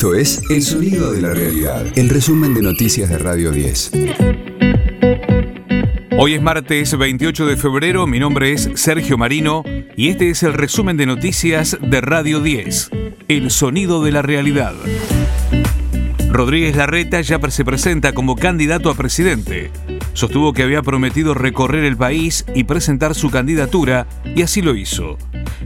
Esto es El Sonido de la Realidad, el resumen de noticias de Radio 10. Hoy es martes 28 de febrero, mi nombre es Sergio Marino y este es el resumen de noticias de Radio 10, El Sonido de la Realidad. Rodríguez Larreta ya se presenta como candidato a presidente. Sostuvo que había prometido recorrer el país y presentar su candidatura y así lo hizo.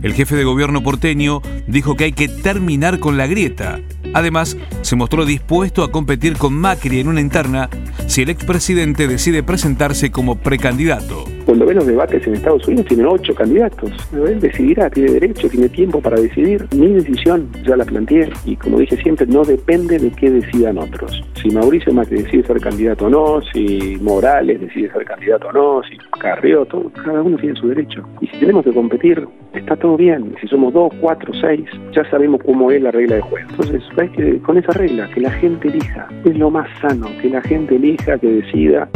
El jefe de gobierno porteño dijo que hay que terminar con la grieta. Además, se mostró dispuesto a competir con Macri en una interna si el expresidente decide presentarse como precandidato. Cuando ven los debates en Estados Unidos tienen ocho candidatos. Él decidirá, tiene derecho, tiene tiempo para decidir. Mi decisión ya la planteé y como dije siempre, no depende de qué decidan otros. Si Mauricio Macri decide ser candidato o no, si Morales decide ser candidato o no, si Carrió, cada uno tiene su derecho. Y si tenemos que competir, está todo bien. Si somos dos, cuatro, seis, ya sabemos cómo es la regla de juego. Entonces, que con esa regla, que la gente elija, es lo más sano, que la gente elija, que decida.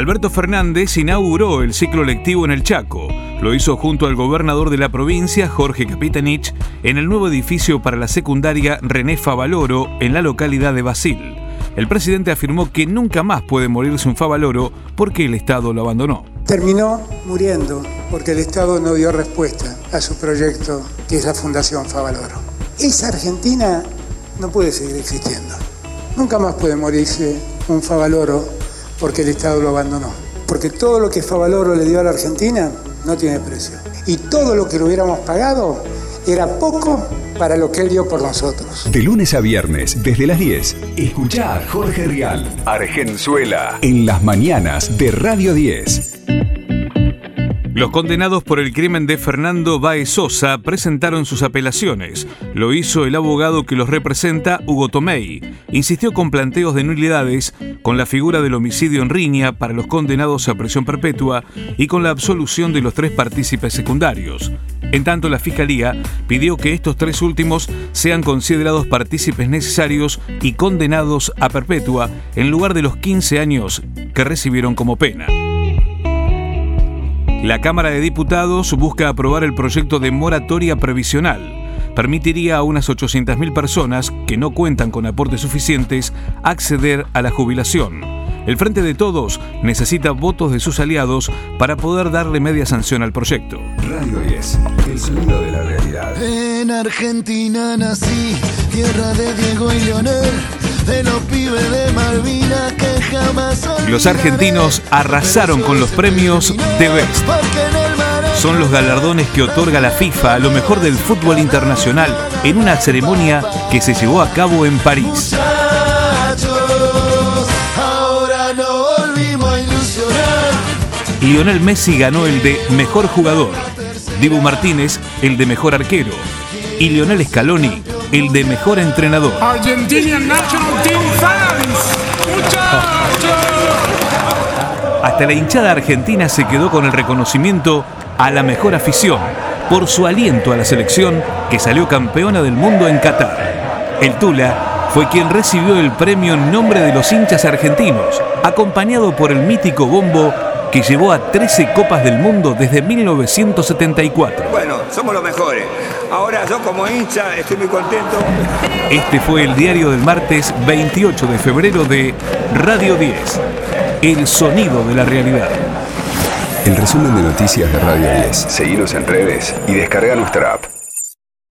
Alberto Fernández inauguró el ciclo lectivo en el Chaco. Lo hizo junto al gobernador de la provincia, Jorge Capitanich, en el nuevo edificio para la secundaria René Favaloro, en la localidad de Basil. El presidente afirmó que nunca más puede morirse un Favaloro porque el Estado lo abandonó. Terminó muriendo porque el Estado no dio respuesta a su proyecto, que es la Fundación Favaloro. Esa Argentina no puede seguir existiendo. Nunca más puede morirse un Favaloro porque el Estado lo abandonó. Porque todo lo que Favaloro le dio a la Argentina no tiene precio. Y todo lo que le hubiéramos pagado era poco para lo que él dio por nosotros. De lunes a viernes, desde las 10, escuchá a Jorge Rial, Argenzuela, en las mañanas de Radio 10. Los condenados por el crimen de Fernando Baez Sosa presentaron sus apelaciones. Lo hizo el abogado que los representa, Hugo Tomei. Insistió con planteos de nulidades, con la figura del homicidio en riña para los condenados a prisión perpetua y con la absolución de los tres partícipes secundarios. En tanto, la Fiscalía pidió que estos tres últimos sean considerados partícipes necesarios y condenados a perpetua en lugar de los 15 años que recibieron como pena. La Cámara de Diputados busca aprobar el proyecto de moratoria previsional. Permitiría a unas 800.000 personas que no cuentan con aportes suficientes acceder a la jubilación. El Frente de Todos necesita votos de sus aliados para poder darle media sanción al proyecto. Radio 10, el sonido de la realidad. En Argentina nací, tierra de Diego y Leonel, de los pibes de Malvina que jamás Los argentinos arrasaron con los premios de Best. Son los galardones que otorga la FIFA a lo mejor del fútbol internacional en una ceremonia que se llevó a cabo en París. Lionel Messi ganó el de mejor jugador, Dibu Martínez el de mejor arquero y Lionel Scaloni el de mejor entrenador. Argentinian National Team fans. Hasta la hinchada argentina se quedó con el reconocimiento a la mejor afición por su aliento a la selección que salió campeona del mundo en Qatar. El Tula fue quien recibió el premio en nombre de los hinchas argentinos, acompañado por el mítico bombo que llevó a 13 Copas del Mundo desde 1974. Bueno, somos los mejores. Ahora yo como hincha estoy muy contento. Este fue el diario del martes 28 de febrero de Radio 10, el sonido de la realidad. El resumen de noticias de Radio 10. Seguimos en redes y descarga nuestra app.